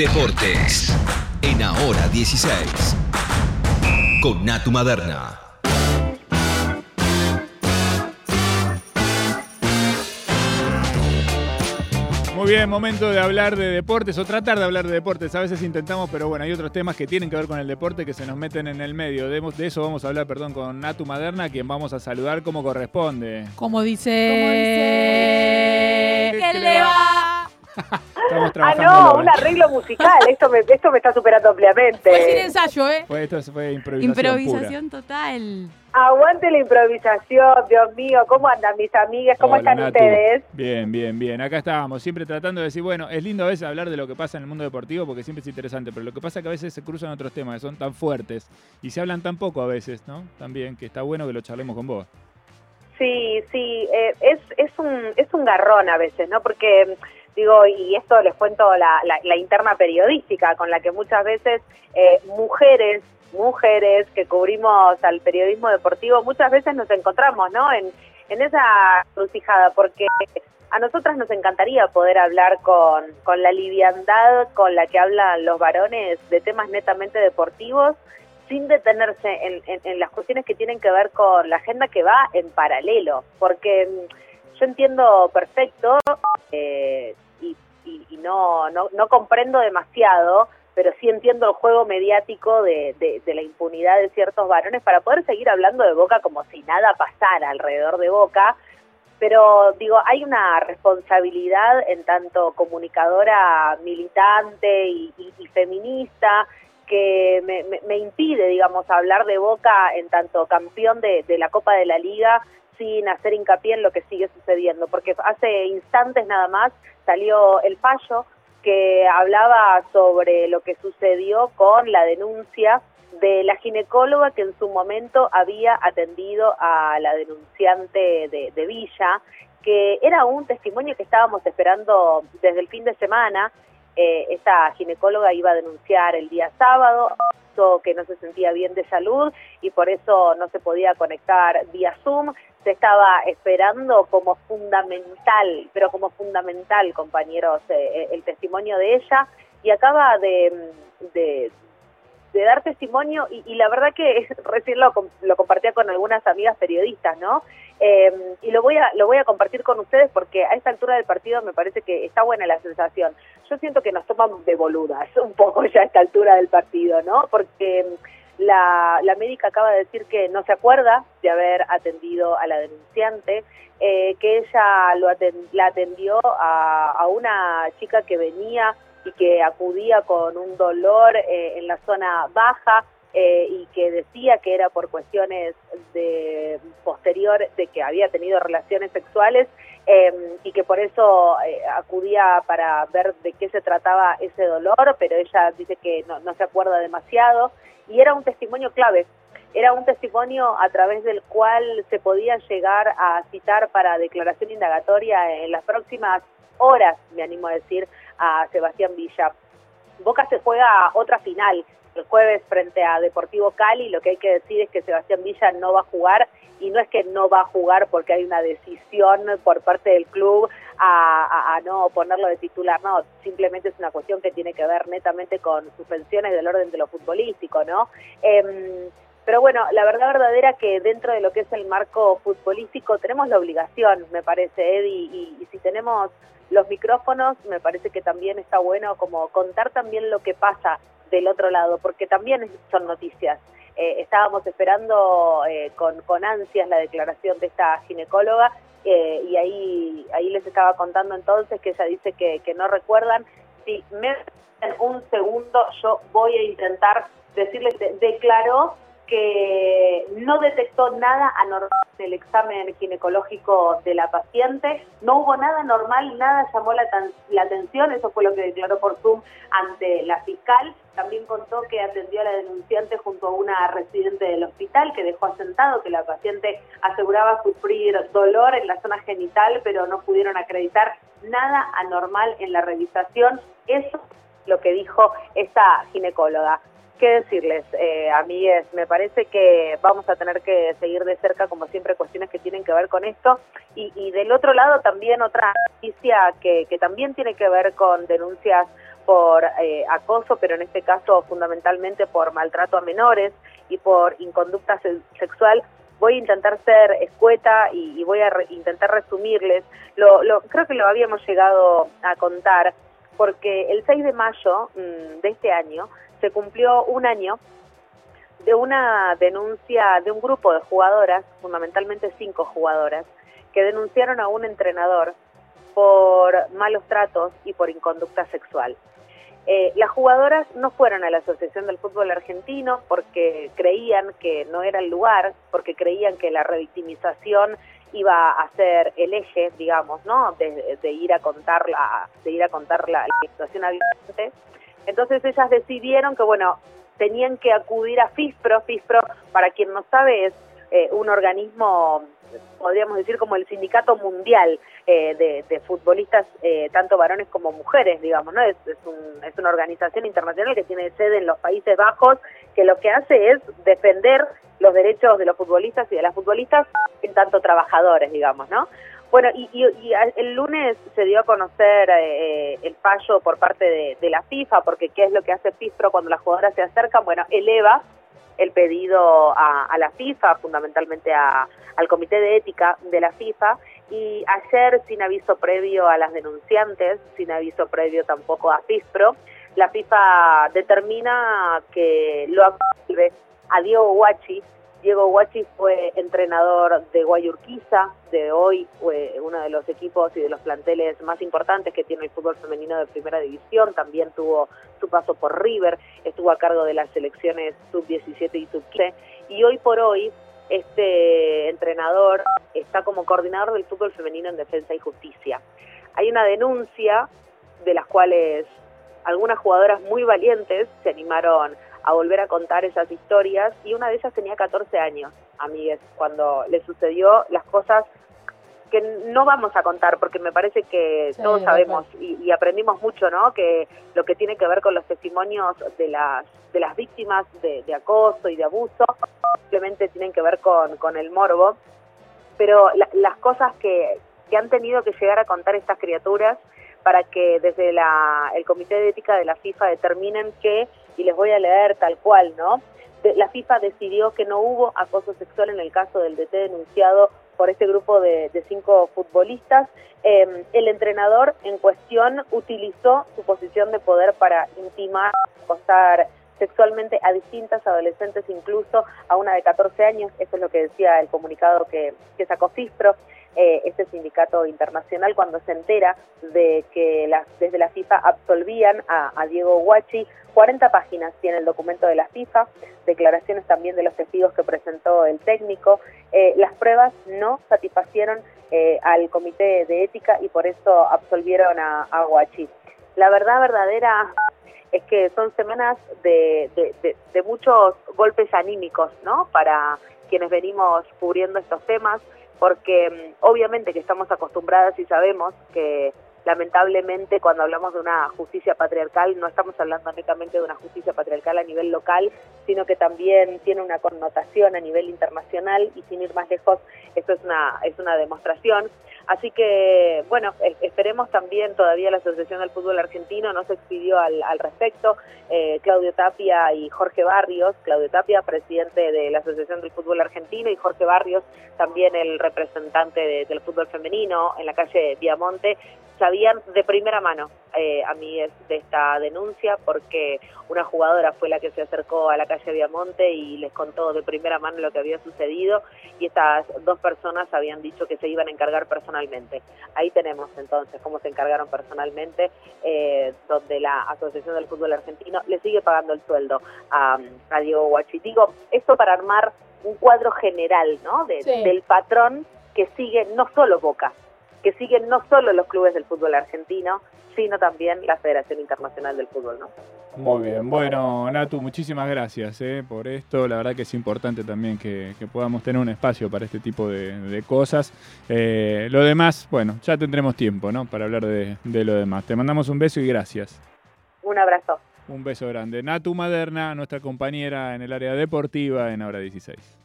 Deportes. En Ahora 16. Con Natu Maderna. Muy bien, momento de hablar de deportes o tratar de hablar de deportes. A veces intentamos, pero bueno, hay otros temas que tienen que ver con el deporte que se nos meten en el medio. De, de eso vamos a hablar, perdón, con Natu Maderna, quien vamos a saludar como corresponde. Como dice. Como dice. ¿Qué le va? Estamos Ah, no, un arreglo musical. Esto me, esto me está superando ampliamente. Fue sin ensayo, ¿eh? Fue, esto fue improvisación. Improvisación total. Aguante la improvisación, Dios mío. ¿Cómo andan mis amigas? ¿Cómo Hola, están Natu. ustedes? Bien, bien, bien. Acá estábamos, siempre tratando de decir, bueno, es lindo a veces hablar de lo que pasa en el mundo deportivo porque siempre es interesante, pero lo que pasa es que a veces se cruzan otros temas que son tan fuertes y se hablan tan poco a veces, ¿no? También, que está bueno que lo charlemos con vos. Sí, sí, eh, es, es, un, es un garrón a veces, ¿no? Porque, digo, y esto les cuento la, la, la interna periodística, con la que muchas veces eh, mujeres, mujeres que cubrimos al periodismo deportivo, muchas veces nos encontramos, ¿no? En, en esa crucijada, porque a nosotras nos encantaría poder hablar con, con la liviandad con la que hablan los varones de temas netamente deportivos, sin detenerse en, en- en las cuestiones que tienen que ver con la agenda que va en paralelo, porque yo entiendo perfecto eh, y, y- no, no, no comprendo demasiado, pero sí entiendo el juego mediático de, de- la impunidad de ciertos varones para poder seguir hablando de Boca como si nada pasara alrededor de Boca, pero digo, hay una responsabilidad en tanto comunicadora militante y, feminista que me, me- me impide, digamos, hablar de Boca en tanto campeón de la Copa de la Liga sin hacer hincapié en lo que sigue sucediendo, porque hace instantes nada más salió el fallo que hablaba sobre lo que sucedió con la denuncia de la ginecóloga que en su momento había atendido a la denunciante de, de Villa, que era un testimonio que estábamos esperando desde el fin de semana. Eh, esta ginecóloga iba a denunciar el día sábado que no se sentía bien de salud y por eso no se podía conectar vía Zoom. Se estaba esperando como fundamental, pero como fundamental, compañeros, eh, el testimonio de ella y acaba de, de, de dar testimonio y, y, la verdad que recién lo, lo, compartía con algunas amigas periodistas, ¿no? Eh, y lo voy a lo voy a compartir con ustedes porque a esta altura del partido me parece que está buena la sensación. Yo siento que nos toman de boludas un poco ya a esta altura del partido, ¿no? Porque la, la médica acaba de decir que no se acuerda de haber atendido a la denunciante, eh, que ella lo atend la atendió a una chica que venía y que acudía con un dolor eh, en la zona baja eh, y que decía que era por cuestiones de posterior de que había tenido relaciones sexuales eh, y que por eso eh, acudía para ver de qué se trataba ese dolor, pero ella dice que no, no se acuerda demasiado y era un testimonio clave. Era un testimonio a través del cual se podía llegar a citar para declaración indagatoria en las próximas horas, me animo a decir, a Sebastián Villa. Boca se juega otra final el jueves frente a Deportivo Cali. Lo que hay que decir es que Sebastián Villa no va a jugar y no es que no va a jugar porque hay una decisión por parte del club a, no ponerlo de titular, no, simplemente es una cuestión que tiene que ver netamente con suspensiones del orden de lo futbolístico, ¿no? Eh, pero bueno, la verdad verdadera que dentro de lo que es el marco futbolístico tenemos la obligación, me parece, Eddie, y, si tenemos los micrófonos, me parece que también está bueno como contar también lo que pasa del otro lado, porque también son noticias. Eh, estábamos esperando eh, con, con ansias la declaración de esta ginecóloga eh, y ahí, ahí les estaba contando entonces que ella dice que, que no recuerdan. Si me en un segundo yo voy a intentar decirles, de, declaró que no detectó nada anormal en el examen ginecológico de la paciente, no hubo nada normal, nada llamó la, atención, eso fue lo que declaró por Zoom ante la fiscal. También contó que atendió a la denunciante junto a una residente del hospital que dejó asentado que la paciente aseguraba sufrir dolor en la zona genital, pero no pudieron acreditar nada anormal en la revisación. Eso es lo que dijo esta ginecóloga qué decirles, eh, amigues, me parece que vamos a tener que seguir de cerca, como siempre, cuestiones que tienen que ver con esto. Y, y del otro lado también otra noticia que, que también tiene que ver con denuncias por eh, acoso, pero en este caso fundamentalmente por maltrato a menores y por inconducta se- sexual, voy a intentar ser escueta y, y voy a re- intentar resumirles. Lo, lo- creo que lo habíamos llegado a contar porque el 6 de mayo mm, de este año se cumplió un año de una denuncia de un grupo de jugadoras, fundamentalmente cinco jugadoras, que denunciaron a un entrenador por malos tratos y por inconducta sexual. Eh, las jugadoras no fueron a la Asociación del Fútbol Argentino porque creían que no era el lugar, porque creían que la revictimización iba a el eje, digamos, ¿no? De, de ir a contar la, de ir a contar la, situación abiertamente. Entonces ellas decidieron que, bueno, tenían que acudir a FISPRO. FISPRO, para quien no sabe, es eh, un organismo, podríamos decir, como el sindicato mundial eh, de, futbolistas, eh, tanto varones como mujeres, digamos, ¿no? Es, un- es una organización internacional que tiene sede en los Países Bajos, que lo que hace es defender los derechos de los futbolistas y de las futbolistas en tanto trabajadores, digamos, ¿no? Bueno, y, y- y el lunes se dio a conocer eh, el fallo por parte de, de la FIFA, porque ¿qué es lo que hace FIFPRO cuando las jugadoras se acercan? Bueno, eleva el pedido a, a la FIFA, fundamentalmente a- al Comité de Ética de la FIFA, y ayer, sin aviso previo a las denunciantes, sin aviso previo tampoco a FIFPRO, la FIFA determina que lo absolve a Diego Guachi. Diego Guachi fue entrenador de Guayurquiza, de hoy uno de los equipos y de los planteles más importantes que tiene el fútbol femenino de primera división. También tuvo su paso por River, estuvo a cargo de las selecciones sub-17 y sub-15. Y hoy por hoy, este entrenador está como coordinador del fútbol femenino en defensa y justicia. Hay una denuncia de las cuales algunas jugadoras muy valientes se animaron a volver a contar esas historias y una de ellas tenía 14 años, amigues, cuando le sucedió las cosas que no vamos a contar porque me parece que Sí, todos sabemos y, y aprendimos mucho, ¿no? Que lo que tiene que ver con los testimonios de las de las víctimas de, de acoso y de abuso simplemente tienen que ver con, con el morbo, pero la- las cosas que, que han tenido que llegar a contar estas criaturas para que desde la, el Comité de Ética de la FIFA determinen que, y les voy a leer tal cual, ¿no? La FIFA decidió que no hubo acoso sexual en el caso del DT denunciado por este grupo de, cinco futbolistas. Eh, el entrenador en cuestión utilizó su posición de poder para intimar, acosar sexualmente a distintas adolescentes, incluso a una de 14 años. Eso es lo que decía el comunicado que, que sacó FISPRO, eh, este sindicato internacional, cuando se entera de que las, desde la FIFA absolvían a, Diego Guachi. 40 páginas tiene el documento de la FIFA, declaraciones también de los testigos que presentó el técnico. Eh, las pruebas no satisfacieron eh, al comité de ética y por eso absolvieron a, a Guachi. La verdad verdadera es que son semanas de muchos golpes anímicos, ¿no? Para quienes venimos cubriendo estos temas, porque mm, obviamente que estamos acostumbradas y sabemos que lamentablemente cuando hablamos de una justicia patriarcal no estamos hablando netamente de una justicia patriarcal a nivel local, sino que también tiene una connotación a nivel internacional y sin ir más lejos, esto es una, es una demostración. Así que, bueno, es- esperemos también, todavía la Asociación del Fútbol Argentino no se expidió al, al respecto, eh, Claudio Tapia y Jorge Barrios, Claudio Tapia, presidente de la Asociación del Fútbol Argentino, y Jorge Barrios, también el representante de- del fútbol femenino en la calle Viamonte, sabían de primera mano eh, a mí es de esta denuncia porque una jugadora fue la que se acercó a la calle Viamonte y les contó de primera mano lo que había sucedido y estas dos personas habían dicho que se iban a encargar personalmente. Ahí tenemos entonces cómo se encargaron personalmente, eh, donde la Asociación del Fútbol Argentino le sigue pagando el sueldo a, a Diego Guachi. Digo, esto para armar un cuadro general ¿no? de- Sí. del patrón que sigue no solo Boca, que siguen no solo los clubes del fútbol argentino, sino también la Federación Internacional del Fútbol, ¿no? Muy bien, bueno, Natu, muchísimas gracias eh, por esto. La verdad que es importante también que, que podamos tener un espacio para este tipo de, de cosas. Eh, lo demás, bueno, ya tendremos tiempo ¿no? para hablar de, de lo demás. Te mandamos un beso y gracias. Un abrazo. Un beso grande. Natu Maderna, nuestra compañera en el área deportiva en Hora 16.